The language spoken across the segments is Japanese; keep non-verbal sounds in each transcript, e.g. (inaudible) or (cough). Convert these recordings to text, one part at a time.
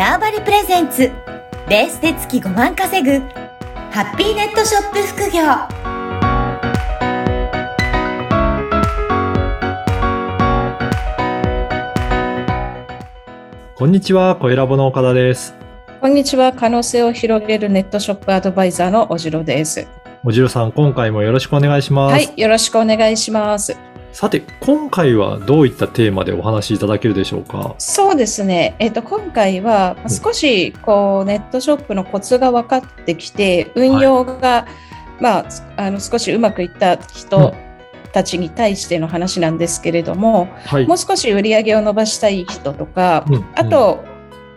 ターバリプレゼンツベースで月5万稼ぐハッピーネットショップ副業こんにちは、小ラボの岡田です。こんにちは。可能性を広げるネットショップアドバイザーのおじろです。おじろさん、今回もよろしくお願いします。はい。よろしくお願いします。さて、今回はどういったテーマでお話しいただけるでしょうか？そうですね。えっ、と、今回はうん少しこう、ネットショップのコツが分かってきて、運用が、まあ、あの少しうまくいった人たちに対しての話なんですけれども、はい。もう少し売り上げを伸ばしたい人とか、うんあ、と、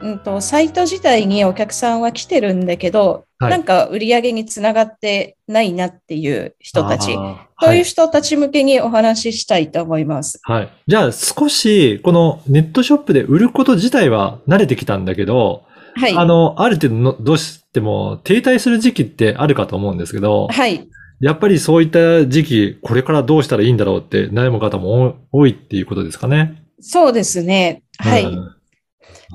うんと、サイト自体にお客さんは来てるんだけど、はいなんか売り上げにつながってないなっていう人たち、そういう人たち向けにお話ししたいと思います。はい。はい。じゃあ、少し、このネットショップで売ること自体は慣れてきたんだけど、はい。あの、ある程度の、どうしても停滞する時期ってあるかと思うんですけど、はい。やっぱりそういった時期、これからどうしたらいいんだろうって悩む方も多多いっていうことですかね。そうですね。はい。うん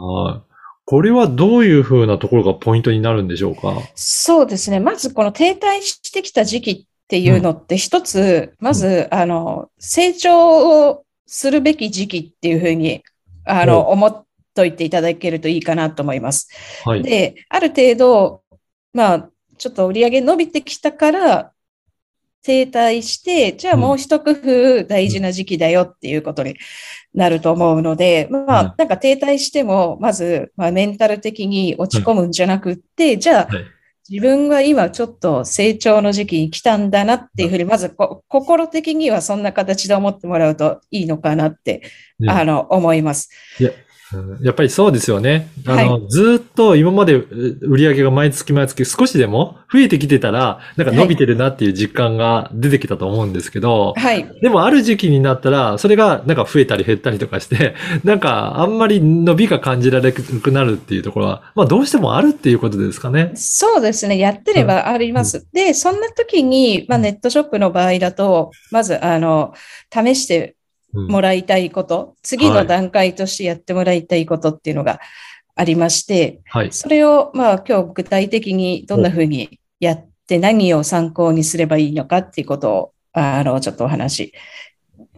はい。これはどういうふうなところがポイントになるんでしょうか？そうですね。まずこの停滞してきた時期っていうのって一つ、まず、あの、成長をするべき時期っていうふうに、あの、思っといていただけるといいかなと思います。はい。で、ある程度、まあ、ちょっと売り上げ伸びてきたから、停滞して、じゃあもう一工夫大事な時期だよっていうことになると思うので、まうん。あ、なんか停滞しても、まず、まあ、メンタル的に落ち込むんじゃなくって、じゃあはい、自分は今ちょっと成長の時期に来たんだなっていうふうに、まずこ心的にはそんな形で思ってもらうといいのかなって、ねあの、思います。うんやっぱりそうですよね。あの、はずーっと今までう売り上げが毎月毎月少しでも増えてきてたら、なんか伸びてるなっていう実感が出てきたと思うんですけど、はい。でもある時期になったら、それがなんか増えたり減ったりとかして、(laughs) なんかあんまり伸びが感じられなくなるっていうところは、まあどうしてもあるっていうことですかね。そうですね。やってればあります。で、そんな時に、まあ、ネットショップの場合だと、まず、あの、試してうんもらいたいこと、次の段階としてやってもらいたいことっていうのがありまして、はい。それを、まあ、今日具体的にどんな風にやって何を参考にすればいいのかっていうことを、あの、ちょっとお話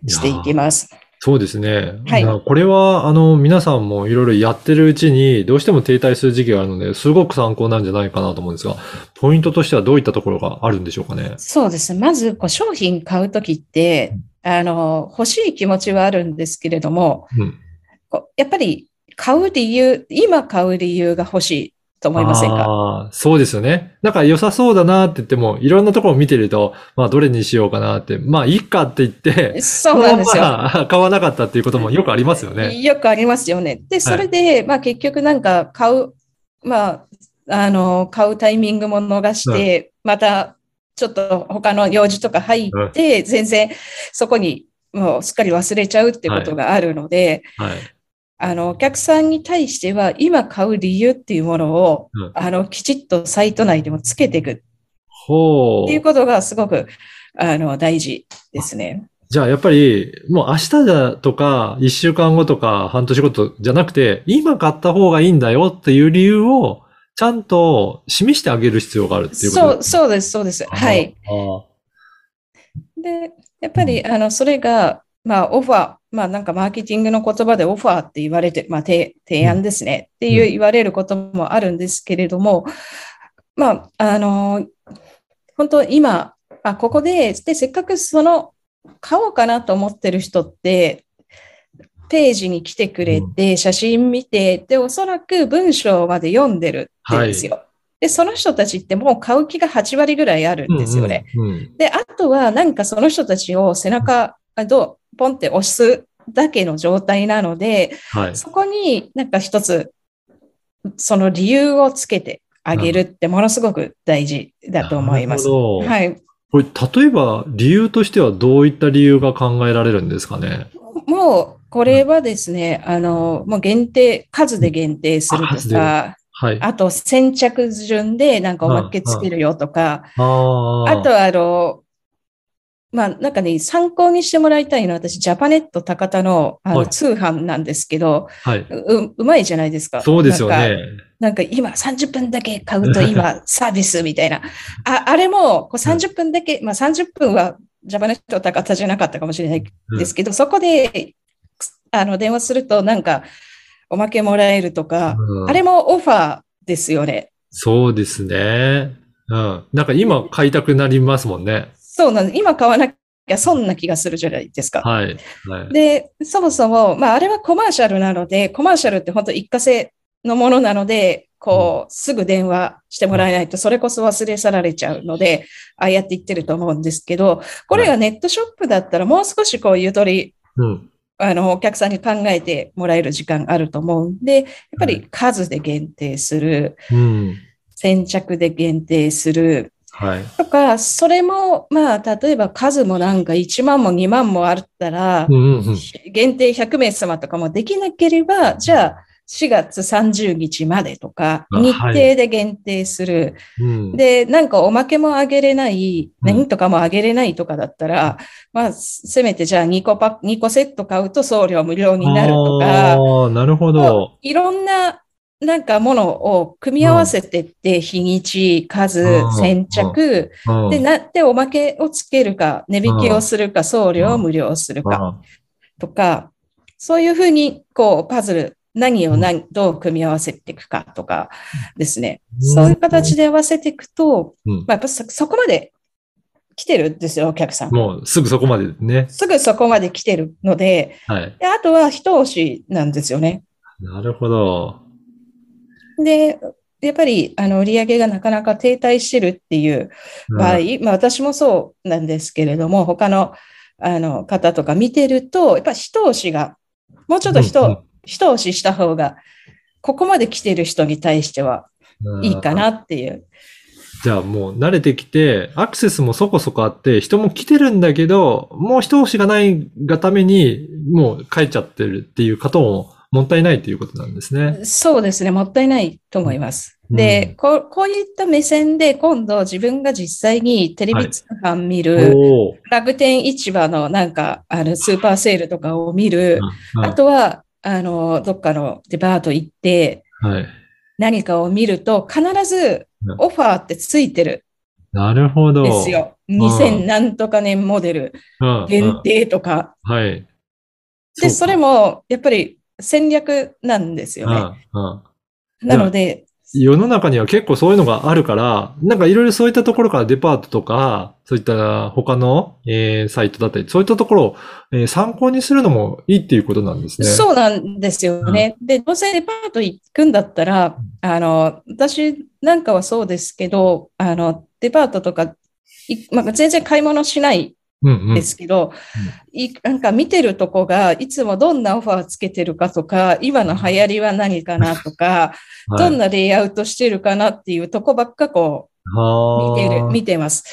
ししていきます。そうですね。はいこれは、あの、皆さんもいろいろやってるうちに、どうしても停滞する時期があるので、すごく参考なんじゃないかなと思うんですが、ポイントとしてはどういったところがあるんでしょうかね？そうですね。まず、こう商品買うときって、あの、欲しい気持ちはあるんですけれども、うん。やっぱり買う理由、今買う理由が欲しいと思いませんか？そうですよね。なんか良さそうだなって言っても、いろんなところを見てると、まあどれにしようかなって、まあいいかって言って、そうなんですよ。まま (laughs) 買わなかったっていうこともよくありますよね。よくありますよね。で、それで、まあ結局なんか買う、まあ、あの、買うタイミングも逃して、またちょっと他の用事とか入って、全然そこにもうすっかり忘れちゃうってことがあるので、はい。あの、お客さんに対しては今買う理由っていうものを、うんあの、きちっとサイト内でもつけていくっほう。ていうことがすごく、あの、大事ですね。じゃあやっぱり、もう明日だとか、一週間後とか、半年後とじゃなくて、今買った方がいいんだよっていう理由を、ちゃんと示してあげる必要があるっていうこと？そう、そうです、そうです。はい。あで、やっぱり、あの、それが、まあ、オファー、まあ、なんかマーケティングの言葉でオファーって言われて、まあ、提提案ですね、っていううん。言われることもあるんですけれども、まあ、あの、本当今、あ、ここで、で、せっかくその、買おうかなと思ってる人って、ページに来てくれて、写真見て、で、おそらく文章まで読んでるってですよ。で、その人たちってもう買う気が8割ぐらいあるんですよね。うんうんうんで、あとはなんかその人たちを背中、あどう、ポンって押すだけの状態なので、はい。そこになんか一つ、その理由をつけてあげるってものすごく大事だと思います。なるほどはい。これ、例えば、理由としてはどういった理由が考えられるんですかね？もう、これはですね、あの、もう限定、数で限定するとか、はい。あと先着順でなんかおまけつけるよとか、あーあとはあの、まあ、なんかね、参考にしてもらいたいのは、私、ジャパネット高田のあはいの通販なんですけど、はい。う、うまいじゃないですか。そうですよね。なんか今30分だけ買うと今サービスみたいな。ああれもこう30分だけ、まあ30分はジャパネット高田じゃなかったかもしれないですけど、そこで (laughs) あの電話するとなんかおまけもらえるとか、うんあれもオファーですよね。そうですね。うん。なんか今買いたくなりますもんね。そうなんです。今買わなきゃ損な気がするじゃないですか。はい。はい。で、そもそも、まあ、あれはコマーシャルなので、コマーシャルって本当一過性のものなので、こう、すぐ電話してもらえないと、それこそ忘れ去られちゃうので、ああやって言ってると思うんですけど、これがネットショップだったら、もう少しこう、ゆとり、うん。あの、お客さんに考えてもらえる時間あると思うんで、やっぱり数で限定する、うん。先着で限定する、はい。とか、それも、まあ、例えば数もなんか1万も2万もあったらう、んうんうん。限定100名様とかもできなければ、じゃあ4月30日までとか、あ日程で限定する。うん。で、なんかおまけもあげれない、うん何とかもあげれないとかだったら、まあ、せめてじゃあ2個パック、2個セット買うと送料無料になるとか、なるほど。いろんな、なんかものを組み合わせてって、日にち、数うん、先着、うん。で、なっておまけをつけるか、値引きをするか、送料を無料するか。とか、そういうふうに、こう、パズル、何を何、どう組み合わせていくかとかですね。うんそういう形で合わせていくと、うんまあ、やっぱそそこまで来てるんですよ、お客さん。もうすぐそこまでね。すぐそこまで来てるので、はい。であとは一押しなんですよね。なるほど。で、やっぱり、あの、売り上げがなかなか停滞してるっていう場合、まあ私もそうなんですけれども、他の、あの、方とか見てると、やっぱ一押しが、もうちょっと一、うんうん一押しした方が、ここまで来てる人に対してはうん。いいかなっていう。じゃあもう慣れてきて、アクセスもそこそこあって、人も来てるんだけど、もう一押しがないがために、もう帰っちゃってるっていう方ももったいないということなんですね。そうですね、もったいないと思います。うん。で、こう、こういった目線で今度自分が実際にテレビ通販見る、おー。楽天市場のなんか、あの、スーパーセールとかを見る、うん。あとは、あの、どっかのデパート行ってはい。何かを見ると、必ずうんオファーってついてるなるほど。んですよ。ん2000何とか年モデルうん。限定とか。うん。はい。で、それもやっぱり戦略なんですよね。なので、世の中には結構そういうのがあるから、なんかいろいろそういったところからデパートとか、そういった他の、えーサイトだったり、そういったところを、えー参考にするのもいいっていうことなんですね。そうなんですよね。で、どうせデパート行くんだったら、あの、私なんかはそうですけど、あの、デパートとか、いまあ、全然買い物しないうんうん。ですけど、いなんか見てるとこが、いつもどんなオファーつけてるかとか、今の流行りは何かなとか、(laughs) はい。どんなレイアウトしてるかなっていうとこばっかこう、見てる、はあ。見てます。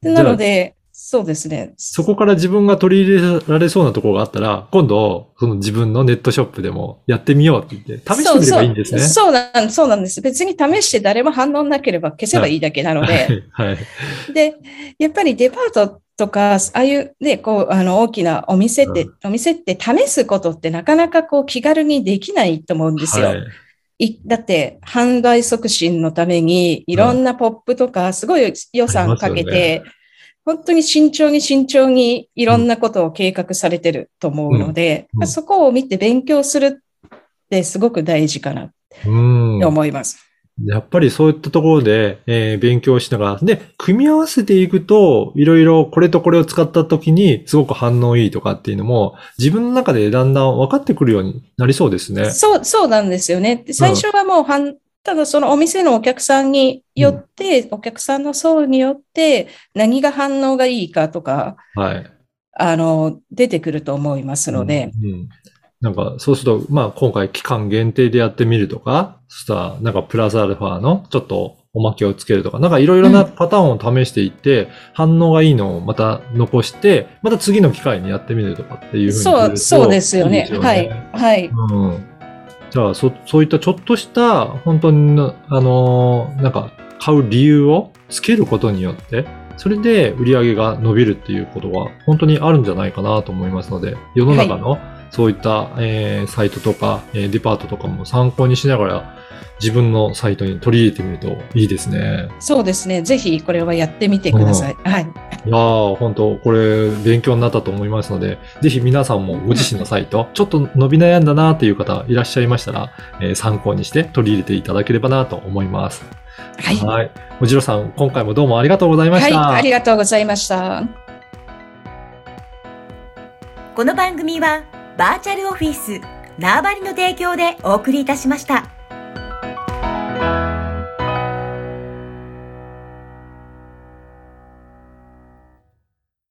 なので、そうですね。そこから自分が取り入れられそうなところがあったら、今度、その自分のネットショップでもやってみようって言って、試してみればいいんですね。そうそうなんそうなんです。別に試して誰も反応なければ消せばいいだけなので。はい。はい。で、やっぱりデパートとか、ああいうね、こう、あの、大きなお店って、うお店って試すことってなかなかこう気軽にできないと思うんですよ。はい。いだって、販売促進のために、いろんなポップとか、すごい予算かけて、本当に慎重に慎重にいろんなことを計画されてると思うので、うんうんそこを見て勉強するってすごく大事かなってうん。思います。やっぱりそういったところで、えー勉強しながら、で、組み合わせていくと、いろいろこれとこれを使った時にすごく反応いいとかっていうのも、自分の中でだんだん分かってくるようになりそうですね。そう、そうなんですよね。で最初はもうはん、ただそのお店のお客さんによって、お客さんの層によって何が反応がいいかとか、はい。あの、出てくると思いますので、うんうんなんか、そうすると、まあ、今回期間限定でやってみるとか、そしたら、なんか、プラスアルファのちょっとおまけをつけるとか、なんかいろいろなパターンを試していって、反応がいいのをまた残して、また次の機会にやってみるとかっていうふうにするとそう、そうですよね。いいはい、はい。うん。じゃあ、そ、そういったちょっとした、本当にな、あのーなんか、買う理由をつけることによって、それで売り上げが伸びるっていうことは本当にあるんじゃないかなと思いますので、世の中のそういった、えーサイトとか、えーデパートとかも参考にしながら自分のサイトに取り入れてみるといいですね。そうですね。ぜひこれはやってみてください。はい。いやー、本当これ勉強になったと思いますので、ぜひ皆さんもご自身のサイト、ちょっと伸び悩んだなっていう方いらっしゃいましたら、えー参考にして取り入れていただければなと思います。はい。はい。おじろさん、今回もどうもありがとうございました。はい。ありがとうございました。この番組はバーチャルオフィス縄張りの提供でお送りいたしました。